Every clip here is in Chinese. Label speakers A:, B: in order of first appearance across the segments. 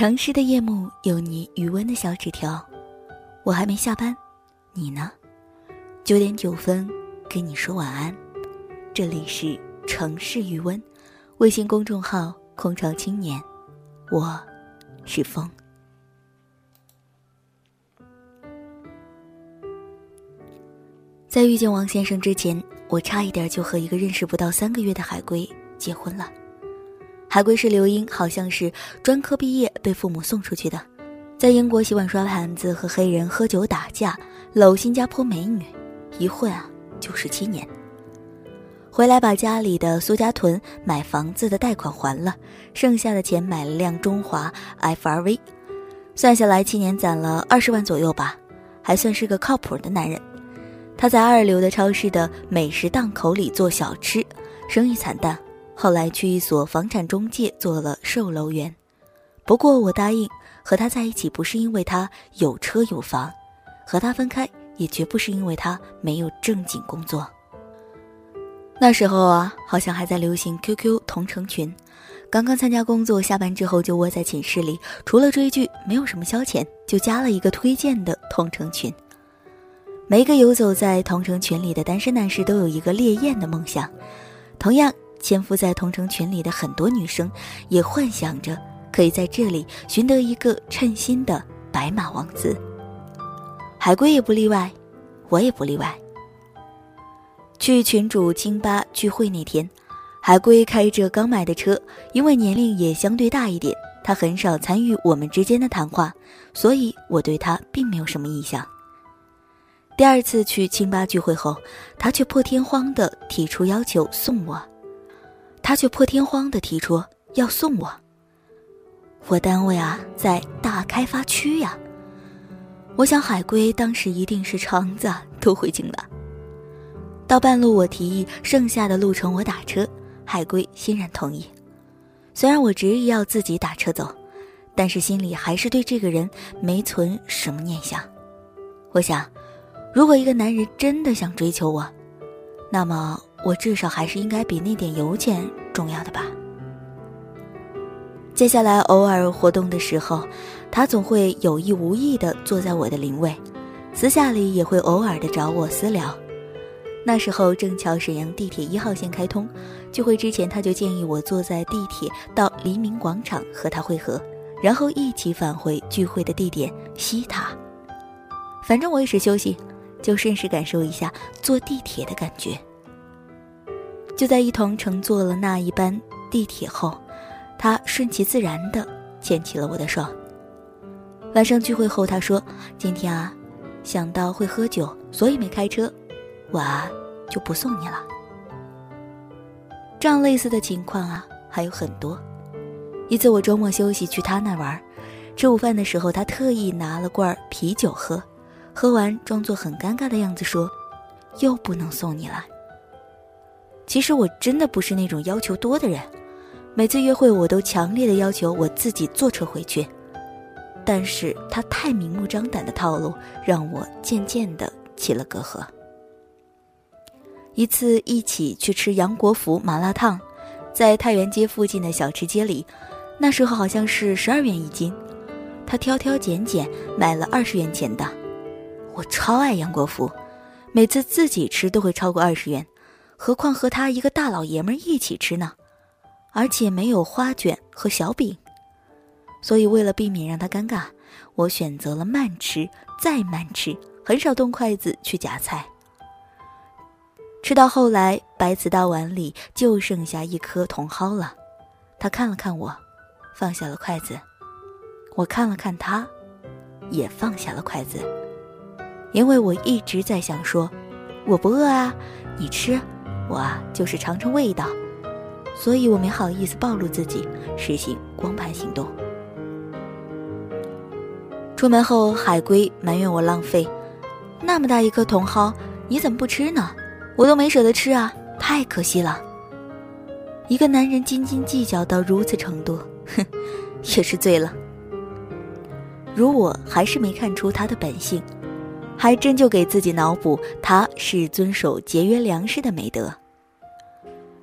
A: 城市的夜幕有你余温的小纸条，我还没下班，你呢？九点九分，跟你说晚安。这里是城市余温，微信公众号空巢青年，我是风。在遇见王先生之前，我差一点就和一个认识不到三个月的海龟结婚了。海归是刘英，好像是专科毕业被父母送出去的，在英国洗碗刷盘子，和黑人喝酒打架，搂新加坡美女，一混啊就十七年。回来把家里的苏家屯买房子的贷款还了，剩下的钱买了辆中华 FRV，算下来七年攒了二十万左右吧，还算是个靠谱的男人。他在二流的超市的美食档口里做小吃，生意惨淡。后来去一所房产中介做了售楼员，不过我答应和他在一起不是因为他有车有房，和他分开也绝不是因为他没有正经工作。那时候啊，好像还在流行 QQ 同城群，刚刚参加工作，下班之后就窝在寝室里，除了追剧没有什么消遣，就加了一个推荐的同城群。每一个游走在同城群里的单身男士都有一个烈焰的梦想，同样。潜伏在同城群里的很多女生，也幻想着可以在这里寻得一个称心的白马王子。海龟也不例外，我也不例外。去群主清吧聚会那天，海龟开着刚买的车，因为年龄也相对大一点，他很少参与我们之间的谈话，所以我对他并没有什么意向。第二次去清吧聚会后，他却破天荒地提出要求送我。他却破天荒地提出要送我。我单位啊，在大开发区呀。我想海龟当时一定是肠子都悔青了。到半路，我提议剩下的路程我打车，海龟欣然同意。虽然我执意要自己打车走，但是心里还是对这个人没存什么念想。我想，如果一个男人真的想追求我，那么。我至少还是应该比那点油钱重要的吧。接下来偶尔活动的时候，他总会有意无意地坐在我的灵位，私下里也会偶尔的找我私聊。那时候正巧沈阳地铁一号线开通，聚会之前他就建议我坐在地铁到黎明广场和他会合，然后一起返回聚会的地点西塔。反正我也是休息，就顺势感受一下坐地铁的感觉。就在一同乘坐了那一班地铁后，他顺其自然地牵起了我的手。晚上聚会后，他说：“今天啊，想到会喝酒，所以没开车，我啊就不送你了。”这样类似的情况啊还有很多。一次我周末休息去他那玩，吃午饭的时候，他特意拿了罐啤酒喝，喝完装作很尴尬的样子说：“又不能送你了。”其实我真的不是那种要求多的人，每次约会我都强烈的要求我自己坐车回去，但是他太明目张胆的套路，让我渐渐的起了隔阂。一次一起去吃杨国福麻辣烫，在太原街附近的小吃街里，那时候好像是十二元一斤，他挑挑拣拣买了二十元钱的，我超爱杨国福，每次自己吃都会超过二十元。何况和他一个大老爷们儿一起吃呢，而且没有花卷和小饼，所以为了避免让他尴尬，我选择了慢吃再慢吃，很少动筷子去夹菜。吃到后来，白瓷大碗里就剩下一颗茼蒿了。他看了看我，放下了筷子；我看了看他，也放下了筷子。因为我一直在想说，我不饿啊，你吃。我啊，就是尝尝味道，所以我没好意思暴露自己，实行光盘行动。出门后，海龟埋怨我浪费，那么大一颗茼蒿，你怎么不吃呢？我都没舍得吃啊，太可惜了。一个男人斤斤计较到如此程度，哼，也是醉了。如我还是没看出他的本性，还真就给自己脑补他是遵守节约粮食的美德。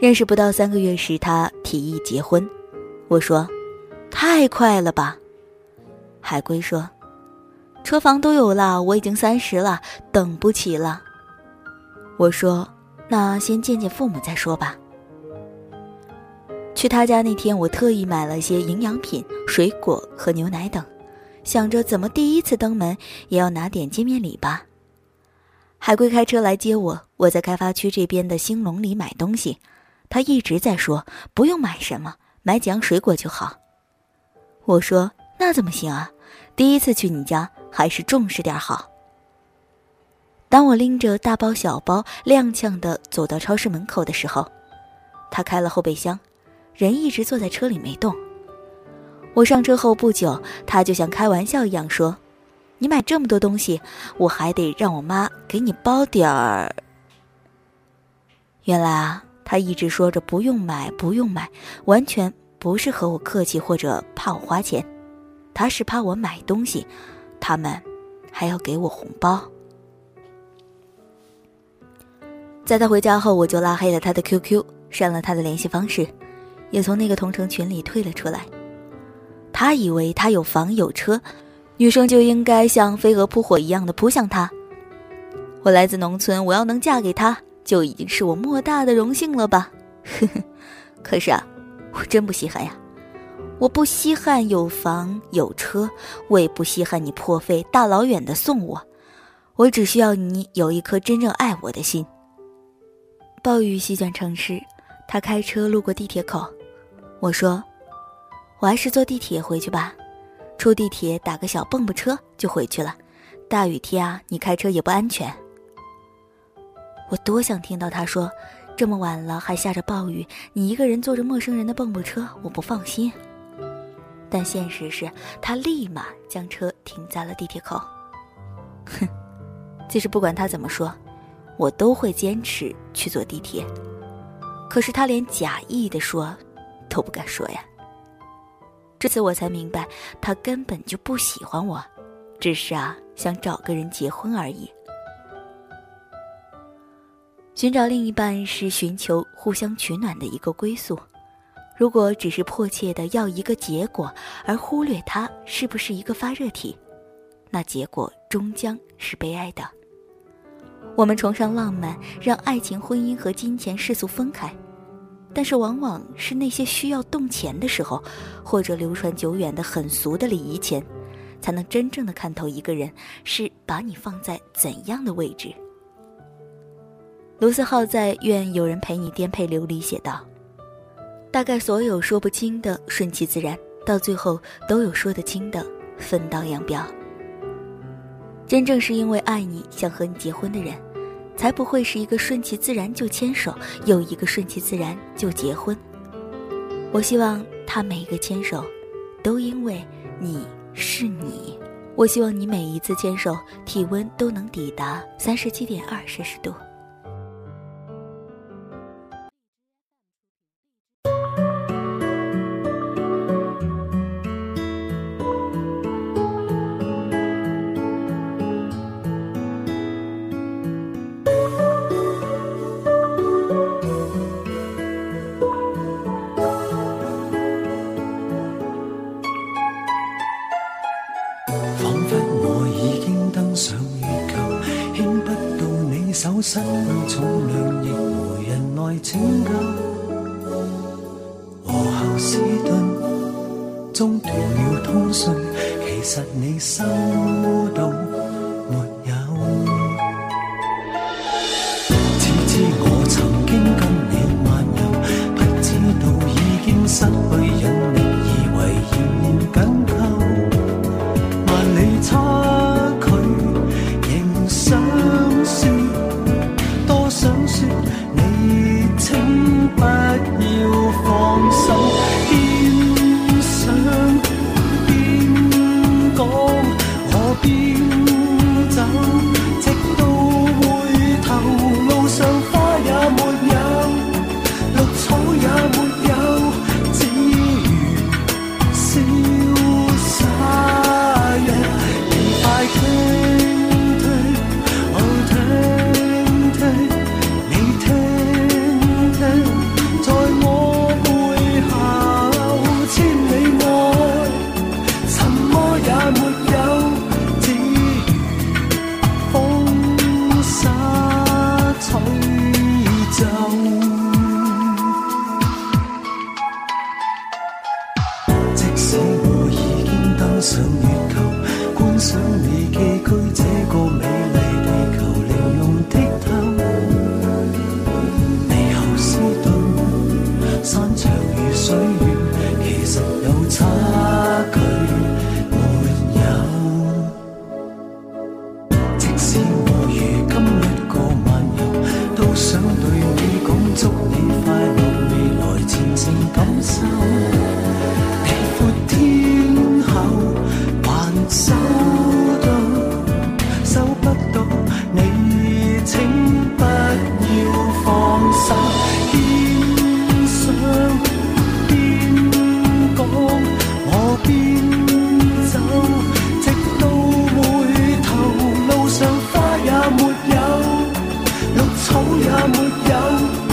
A: 认识不到三个月时，他提议结婚，我说：“太快了吧，海龟说：“车房都有了，我已经三十了，等不起了。”我说：“那先见见父母再说吧。”去他家那天，我特意买了些营养品、水果和牛奶等，想着怎么第一次登门也要拿点见面礼吧。海龟开车来接我，我在开发区这边的兴隆里买东西，他一直在说不用买什么，买几样水果就好。我说那怎么行啊？第一次去你家，还是重视点好。当我拎着大包小包踉跄地走到超市门口的时候，他开了后备箱。人一直坐在车里没动。我上车后不久，他就像开玩笑一样说：“你买这么多东西，我还得让我妈给你包点儿。”原来啊，他一直说着不用买，不用买，完全不是和我客气或者怕我花钱，他是怕我买东西，他们还要给我红包。在他回家后，我就拉黑了他的 QQ，删了他的联系方式。也从那个同城群里退了出来。他以为他有房有车，女生就应该像飞蛾扑火一样的扑向他。我来自农村，我要能嫁给他，就已经是我莫大的荣幸了吧？呵呵。可是啊，我真不稀罕呀。我不稀罕有房有车，我也不稀罕你破费大老远的送我。我只需要你有一颗真正爱我的心。暴雨席卷城市，他开车路过地铁口。我说：“我还是坐地铁回去吧，出地铁打个小蹦蹦车就回去了。大雨天啊，你开车也不安全。”我多想听到他说：“这么晚了还下着暴雨，你一个人坐着陌生人的蹦蹦车，我不放心。”但现实是他立马将车停在了地铁口。哼，其实不管他怎么说，我都会坚持去坐地铁。可是他连假意的说。都不敢说呀。这次我才明白，他根本就不喜欢我，只是啊想找个人结婚而已。寻找另一半是寻求互相取暖的一个归宿。如果只是迫切的要一个结果，而忽略他是不是一个发热体，那结果终将是悲哀的。我们崇尚浪漫，让爱情、婚姻和金钱世俗分开。但是，往往是那些需要动钱的时候，或者流传久远的很俗的礼仪前，才能真正的看透一个人是把你放在怎样的位置。卢思浩在《愿有人陪你颠沛流离》写道：“大概所有说不清的顺其自然，到最后都有说得清的分道扬镳。真正是因为爱你，想和你结婚的人。”才不会是一个顺其自然就牵手，又一个顺其自然就结婚。我希望他每一个牵手，都因为你是你。我希望你每一次牵手，体温都能抵达三十七点二摄氏度。
B: 失去重量，亦无人来拯救。和后斯顿中断了通讯，其实你收到没有。